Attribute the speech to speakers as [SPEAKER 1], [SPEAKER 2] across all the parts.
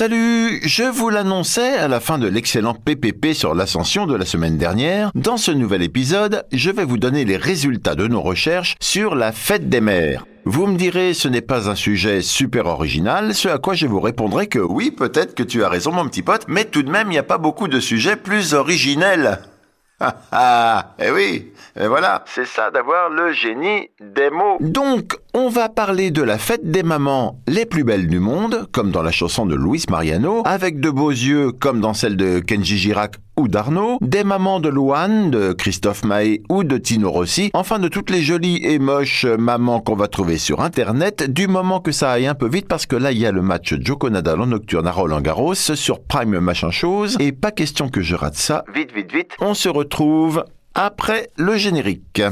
[SPEAKER 1] Salut, je vous l'annonçais à la fin de l'excellent PPP sur l'ascension de la semaine dernière. Dans ce nouvel épisode, je vais vous donner les résultats de nos recherches sur la fête des mères. Vous me direz, ce n'est pas un sujet super original, ce à quoi je vous répondrai que oui, peut-être que tu as raison mon petit pote, mais tout de même, il n'y a pas beaucoup de sujets plus originels. Ah eh oui, et voilà, c'est ça d'avoir le génie des mots. Donc, on va parler de la fête des mamans les plus belles du monde, comme dans la chanson de Luis Mariano, avec de beaux yeux, comme dans celle de Kenji Girac d'Arnaud, des mamans de Louane, de Christophe Maé ou de Tino Rossi, enfin de toutes les jolies et moches mamans qu'on va trouver sur Internet, du moment que ça aille un peu vite, parce que là, il y a le match Joko Nadal en nocturne à Roland Garros sur Prime machin chose, et pas question que je rate ça. Vite, vite, vite. On se retrouve après le générique.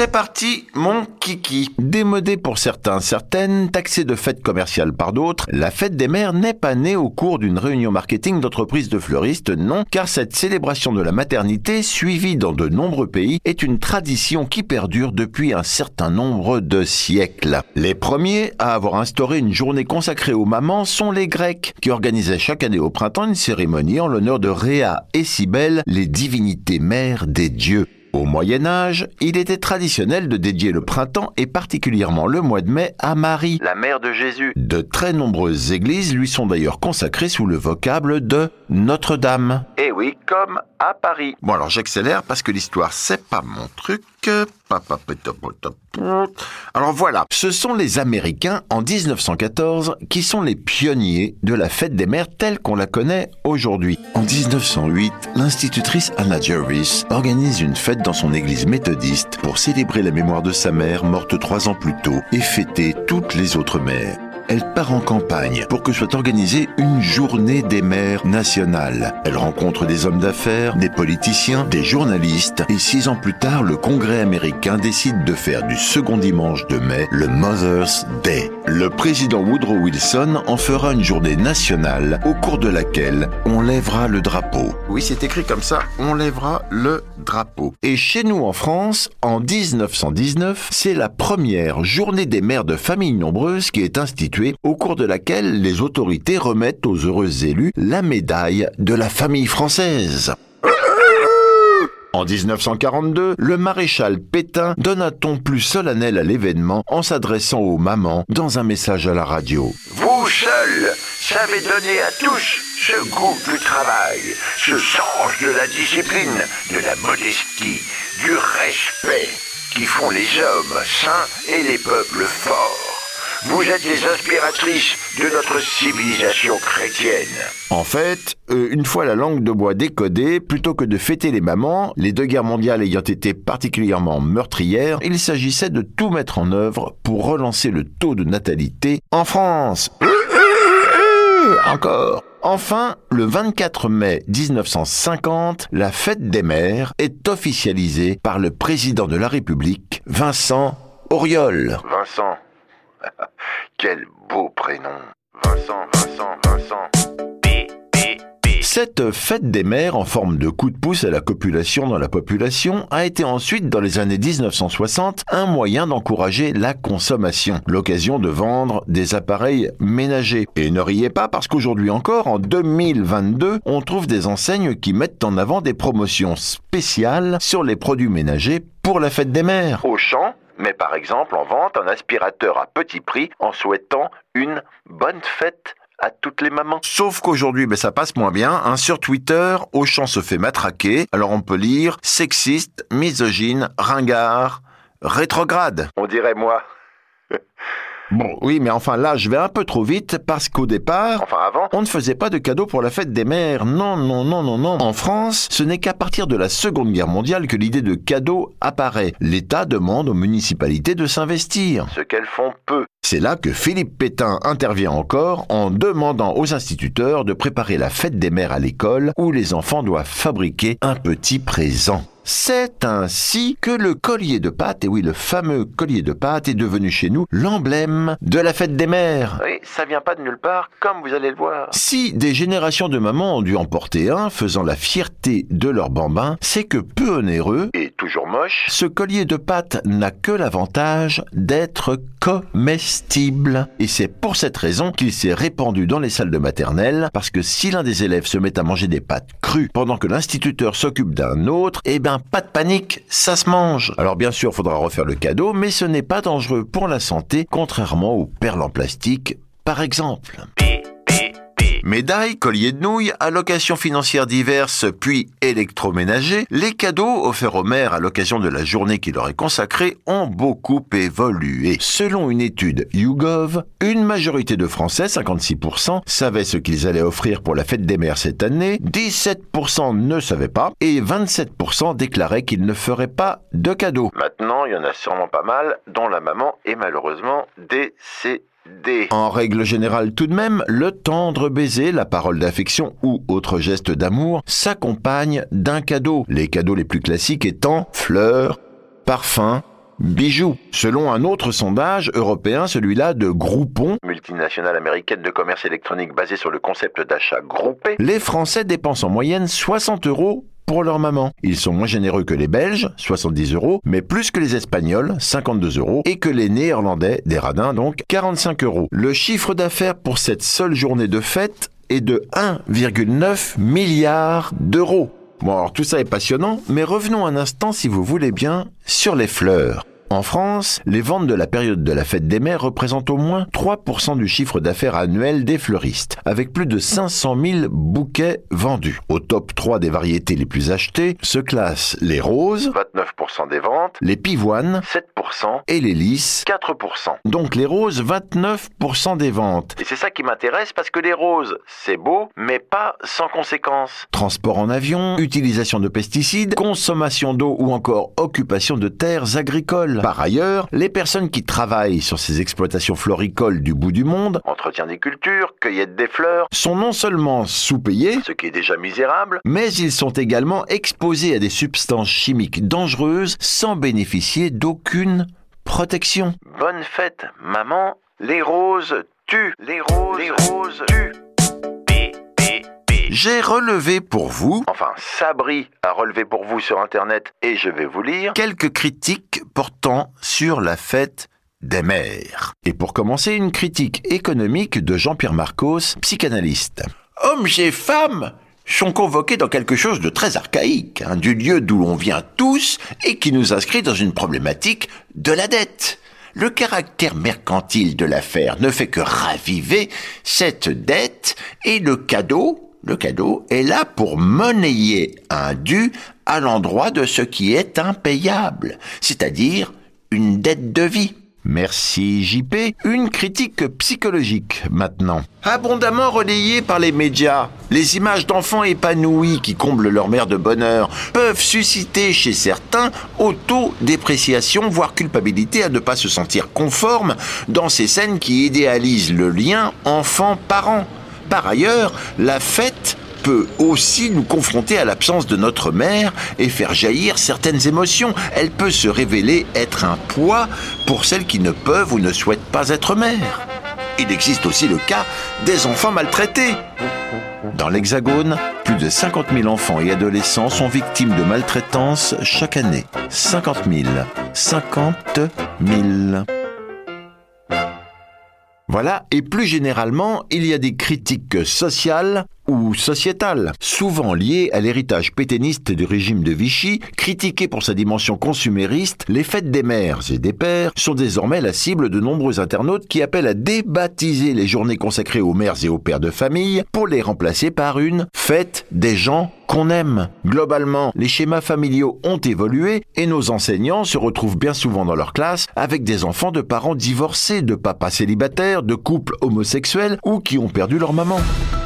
[SPEAKER 1] C'est parti, mon kiki. Démodé pour certains, certaines, taxé de fête commerciale par d'autres, la fête des mères n'est pas née au cours d'une réunion marketing d'entreprise de fleuristes, non, car cette célébration de la maternité, suivie dans de nombreux pays, est une tradition qui perdure depuis un certain nombre de siècles. Les premiers à avoir instauré une journée consacrée aux mamans sont les Grecs, qui organisaient chaque année au printemps une cérémonie en l'honneur de Rhea et Cybèle, les divinités mères des dieux. Au Moyen Âge, il était traditionnel de dédier le printemps et particulièrement le mois de mai à Marie, la mère de Jésus. De très nombreuses églises lui sont d'ailleurs consacrées sous le vocable de Notre-Dame. Eh oui, comme à Paris. Bon alors j'accélère parce que l'histoire c'est pas mon truc. Alors voilà, ce sont les Américains en 1914 qui sont les pionniers de la fête des mères telle qu'on la connaît aujourd'hui. En 1908, l'institutrice Anna Jervis organise une fête dans son église méthodiste pour célébrer la mémoire de sa mère morte trois ans plus tôt et fêter toutes les autres mères elle part en campagne pour que soit organisée une journée des mères nationales. Elle rencontre des hommes d'affaires, des politiciens, des journalistes et six ans plus tard, le Congrès américain décide de faire du second dimanche de mai le Mother's Day. Le président Woodrow Wilson en fera une journée nationale au cours de laquelle on lèvera le drapeau. Oui, c'est écrit comme ça, on lèvera le drapeau. Et chez nous en France, en 1919, c'est la première journée des mères de familles nombreuses qui est instituée au cours de laquelle les autorités remettent aux heureux élus la médaille de la famille française. En 1942, le maréchal Pétain donne un ton plus solennel à l'événement en s'adressant aux mamans dans un message à la radio.
[SPEAKER 2] Vous seuls savez donner à tous ce goût du travail, ce sens de la discipline, de la modestie, du respect qui font les hommes sains et les peuples forts. Vous êtes les inspiratrices de notre civilisation chrétienne.
[SPEAKER 1] En fait, euh, une fois la langue de bois décodée, plutôt que de fêter les mamans, les deux guerres mondiales ayant été particulièrement meurtrières, il s'agissait de tout mettre en œuvre pour relancer le taux de natalité en France. Encore. Enfin, le 24 mai 1950, la fête des mères est officialisée par le président de la République, Vincent Auriol.
[SPEAKER 2] Vincent, quel beau prénom. Vincent, Vincent, Vincent.
[SPEAKER 1] Cette fête des mères en forme de coup de pouce à la copulation dans la population a été ensuite, dans les années 1960, un moyen d'encourager la consommation, l'occasion de vendre des appareils ménagers. Et ne riez pas parce qu'aujourd'hui encore, en 2022, on trouve des enseignes qui mettent en avant des promotions spéciales sur les produits ménagers pour la fête des mères.
[SPEAKER 2] Au champ, mais par exemple en vente un aspirateur à petit prix en souhaitant une bonne fête à toutes les mamans.
[SPEAKER 1] Sauf qu'aujourd'hui, ben, ça passe moins bien. Hein. Sur Twitter, Auchan se fait matraquer. Alors on peut lire sexiste, misogyne, ringard, rétrograde.
[SPEAKER 2] On dirait moi.
[SPEAKER 1] Bon, oui, mais enfin là, je vais un peu trop vite parce qu'au départ,
[SPEAKER 2] enfin avant,
[SPEAKER 1] on ne faisait pas de cadeaux pour la fête des mères. Non, non, non, non, non. En France, ce n'est qu'à partir de la Seconde Guerre mondiale que l'idée de cadeau apparaît. L'État demande aux municipalités de s'investir.
[SPEAKER 2] Ce qu'elles font peu.
[SPEAKER 1] C'est là que Philippe Pétain intervient encore en demandant aux instituteurs de préparer la fête des mères à l'école où les enfants doivent fabriquer un petit présent. C'est ainsi que le collier de pâte, et oui, le fameux collier de pâte est devenu chez nous l'emblème de la fête des mères.
[SPEAKER 2] Oui, ça vient pas de nulle part, comme vous allez le voir.
[SPEAKER 1] Si des générations de mamans ont dû en porter un, faisant la fierté de leur bambin, c'est que peu onéreux,
[SPEAKER 2] Et toujours moche.
[SPEAKER 1] ce collier de pâte n'a que l'avantage d'être comestible. Et c'est pour cette raison qu'il s'est répandu dans les salles de maternelle, parce que si l'un des élèves se met à manger des pâtes crues pendant que l'instituteur s'occupe d'un autre, eh ben pas de panique, ça se mange. Alors bien sûr, faudra refaire le cadeau, mais ce n'est pas dangereux pour la santé, contrairement aux perles en plastique, par exemple. Médailles, colliers de nouilles, allocations financières diverses, puis électroménagers, les cadeaux offerts aux mères à l'occasion de la journée qui leur est consacrée ont beaucoup évolué. Selon une étude YouGov, une majorité de Français, 56%, savaient ce qu'ils allaient offrir pour la fête des mères cette année, 17% ne savaient pas, et 27% déclaraient qu'ils ne feraient pas de cadeaux.
[SPEAKER 2] Maintenant, il y en a sûrement pas mal dont la maman est malheureusement décédée.
[SPEAKER 1] En règle générale tout de même, le tendre baiser, la parole d'affection ou autre geste d'amour s'accompagne d'un cadeau. Les cadeaux les plus classiques étant fleurs, parfums, bijoux. Selon un autre sondage européen, celui-là de Groupon,
[SPEAKER 2] Multinationale américaine de commerce électronique basée sur le concept d'achat groupé.
[SPEAKER 1] les Français dépensent en moyenne 60 euros pour leur maman. Ils sont moins généreux que les Belges, 70 euros, mais plus que les Espagnols, 52 euros, et que les Néerlandais, des radins donc, 45 euros. Le chiffre d'affaires pour cette seule journée de fête est de 1,9 milliard d'euros. Bon alors tout ça est passionnant, mais revenons un instant si vous voulez bien sur les fleurs. En France, les ventes de la période de la fête des mères représentent au moins 3% du chiffre d'affaires annuel des fleuristes, avec plus de 500 000 bouquets vendus. Au top 3 des variétés les plus achetées se classent les roses,
[SPEAKER 2] 29% des ventes.
[SPEAKER 1] les pivoines
[SPEAKER 2] 7%.
[SPEAKER 1] et les lys.
[SPEAKER 2] 4%.
[SPEAKER 1] Donc les roses, 29% des ventes.
[SPEAKER 2] Et c'est ça qui m'intéresse parce que les roses, c'est beau, mais pas sans conséquences.
[SPEAKER 1] Transport en avion, utilisation de pesticides, consommation d'eau ou encore occupation de terres agricoles. Par ailleurs, les personnes qui travaillent sur ces exploitations floricoles du bout du monde
[SPEAKER 2] Entretien des cultures, cueillette des fleurs,
[SPEAKER 1] sont non seulement sous-payés,
[SPEAKER 2] ce qui est déjà misérable.
[SPEAKER 1] mais ils sont également exposés à des substances chimiques dangereuses sans bénéficier d'aucune protection.
[SPEAKER 2] Bonne fête, maman. Les roses tuent. Les roses, les roses tuent.
[SPEAKER 1] J'ai relevé pour vous
[SPEAKER 2] Enfin, Sabri a relevé pour vous sur Internet et je vais vous lire.
[SPEAKER 1] quelques critiques portant sur la fête des mères. Et pour commencer, une critique économique de Jean-Pierre Marcos, psychanalyste. Hommes et femmes sont convoqués dans quelque chose de très archaïque, hein, du lieu d'où l'on vient tous et qui nous inscrit dans une problématique de la dette. Le caractère mercantile de l'affaire ne fait que raviver cette dette et le cadeau, le cadeau est là pour monnayer un dû à l'endroit de ce qui est impayable, c'est-à-dire une dette de vie. Merci JP. Une critique psychologique maintenant. Abondamment relayée par les médias, les images d'enfants épanouis qui comblent leur mère de bonheur peuvent susciter chez certains auto-dépréciation, voire culpabilité à ne pas se sentir conforme dans ces scènes qui idéalisent le lien enfant-parent. Par ailleurs, la fête peut aussi nous confronter à l'absence de notre mère et faire jaillir certaines émotions. Elle peut se révéler être un poids pour celles qui ne peuvent ou ne souhaitent pas être mères. Il existe aussi le cas des enfants maltraités. Dans l'Hexagone, plus de 50 000 enfants et adolescents sont victimes de maltraitance chaque année. 50 000. 50 000. Voilà, et plus généralement, il y a des critiques sociales ou sociétales, souvent liées à l'héritage pétainiste du régime de Vichy, critiqué pour sa dimension consumériste, les fêtes des mères et des pères sont désormais la cible de nombreux internautes qui appellent à débaptiser les journées consacrées aux mères et aux pères de famille pour les remplacer par une fête des gens qu'on aime. Globalement, les schémas familiaux ont évolué et nos enseignants se retrouvent bien souvent dans leur classe avec des enfants de parents divorcés, de papas célibataires, de couples homosexuels ou qui ont perdu leur maman.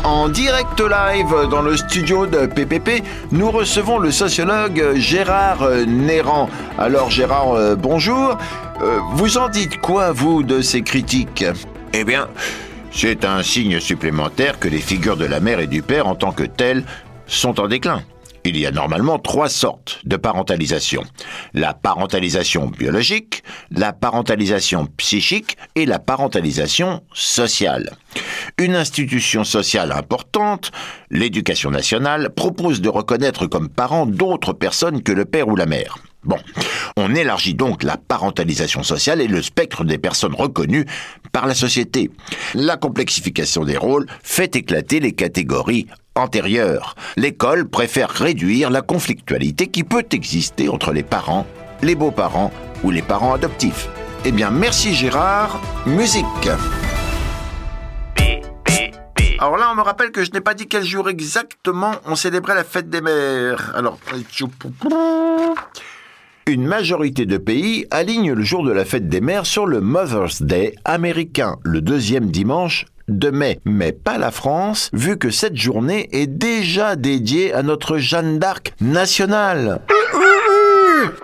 [SPEAKER 1] En direct live dans le studio de PPP, nous recevons le sociologue Gérard Néran. Alors Gérard, euh, bonjour. Euh, vous en dites quoi, vous, de ces critiques?
[SPEAKER 3] Eh bien, c'est un signe supplémentaire que les figures de la mère et du père en tant que telles sont en déclin.
[SPEAKER 1] Il y a normalement trois sortes de parentalisation. La parentalisation biologique, la parentalisation psychique et la parentalisation sociale. Une institution sociale importante, l'éducation nationale, propose de reconnaître comme parents d'autres personnes que le père ou la mère. Bon, on élargit donc la parentalisation sociale et le spectre des personnes reconnues par la société. La complexification des rôles fait éclater les catégories antérieures. L'école préfère réduire la conflictualité qui peut exister entre les parents, les beaux-parents ou les parents adoptifs. Eh bien, merci Gérard. Musique. Alors là, on me rappelle que je n'ai pas dit quel jour exactement on célébrait la fête des mères. Alors, une majorité de pays aligne le jour de la fête des mères sur le Mother's Day américain, le deuxième dimanche de mai, mais pas la France, vu que cette journée est déjà dédiée à notre Jeanne d'Arc nationale.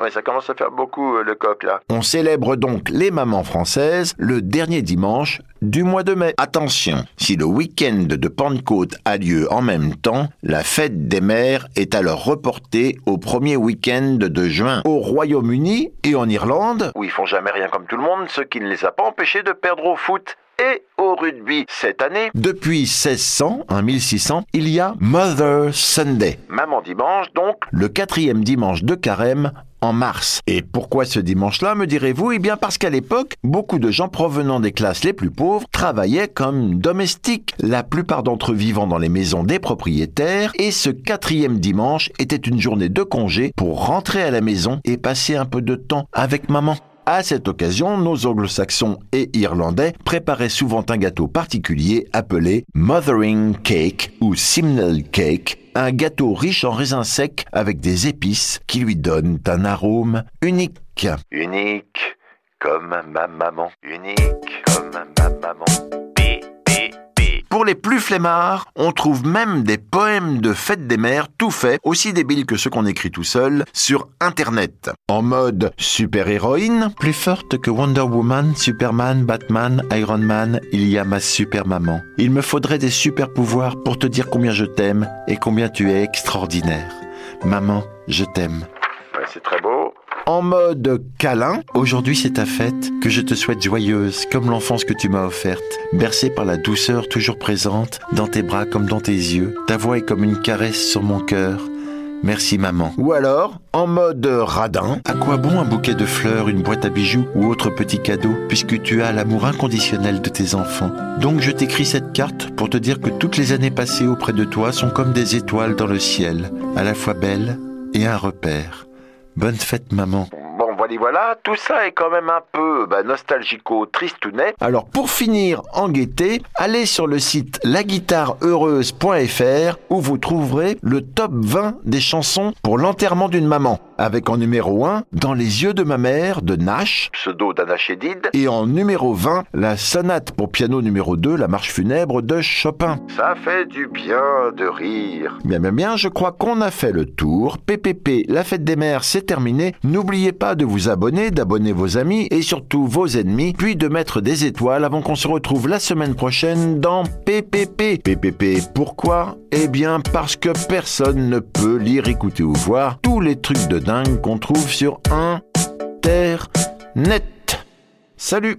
[SPEAKER 3] Ouais, ça commence à faire beaucoup euh, le coq là.
[SPEAKER 1] On célèbre donc les mamans françaises le dernier dimanche du mois de mai. Attention, si le week-end de Pentecôte a lieu en même temps, la fête des mères est alors reportée au premier week-end de juin. Au Royaume-Uni et en Irlande,
[SPEAKER 3] Où ils font jamais rien comme tout le monde, ce qui ne les a pas empêchés de perdre au foot et au rugby cette année.
[SPEAKER 1] depuis 1600, en 1600, il y a Mother Sunday,
[SPEAKER 3] Maman dimanche donc.
[SPEAKER 1] le quatrième dimanche de carême en mars. Et pourquoi ce dimanche-là, me direz-vous? Eh bien parce qu'à l'époque, beaucoup de gens provenant des classes les plus pauvres travaillaient comme domestiques, la plupart d'entre eux vivant dans les maisons des propriétaires, et ce quatrième dimanche était une journée de congé pour rentrer à la maison et passer un peu de temps avec maman. À cette occasion, nos anglo-saxons et irlandais préparaient souvent un gâteau particulier appelé Mothering Cake ou Simnel Cake, un gâteau riche en raisins secs avec des épices qui lui donnent un arôme unique.
[SPEAKER 3] Unique comme ma maman. Unique comme ma maman.
[SPEAKER 1] Pour les plus flemmards, on trouve même des poèmes de fête des mères tout faits, aussi débiles que ceux qu'on écrit tout seul, sur Internet. En mode super-héroïne, plus forte que Wonder Woman, Superman, Batman, Iron Man, il y a ma super maman. Il me faudrait des super pouvoirs pour te dire combien je t'aime et combien tu es extraordinaire. Maman, je t'aime.
[SPEAKER 3] Ouais, c'est très beau.
[SPEAKER 1] En mode câlin, aujourd'hui c'est ta fête, que je te souhaite joyeuse, comme l'enfance que tu m'as offerte, bercée par la douceur toujours présente, dans tes bras comme dans tes yeux. Ta voix est comme une caresse sur mon cœur. Merci maman. Ou alors, en mode radin, à quoi bon un bouquet de fleurs, une boîte à bijoux ou autre petit cadeau, puisque tu as l'amour inconditionnel de tes enfants? Donc je t'écris cette carte pour te dire que toutes les années passées auprès de toi sont comme des étoiles dans le ciel, à la fois belles et un repère. Bonne fête maman.
[SPEAKER 3] Voilà, tout ça est quand même un peu bah, nostalgico, tristounet.
[SPEAKER 1] Alors pour finir en gaieté, allez sur le site laguitareheureuse.fr où vous trouverez le top 20 des chansons pour l'enterrement d'une maman. Avec en numéro 1 Dans les yeux de ma mère de Nash
[SPEAKER 3] Pseudo d'Anachédide.
[SPEAKER 1] et en numéro 20 la sonate pour piano numéro 2 La marche funèbre de Chopin.
[SPEAKER 3] Ça fait du bien de rire.
[SPEAKER 1] Bien bien bien, je crois qu'on a fait le tour. PPP, la fête des mères, c'est terminé. N'oubliez pas de vous abonner, d'abonner vos amis et surtout vos ennemis, puis de mettre des étoiles avant qu'on se retrouve la semaine prochaine dans PPP. PPP, pourquoi? Eh bien parce que personne ne peut lire, écouter ou voir tous les trucs de dingue qu'on trouve sur Internet. Salut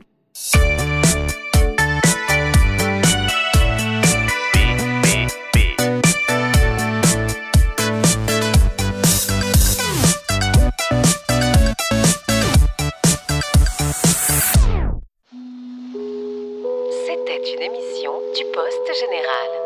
[SPEAKER 4] C'était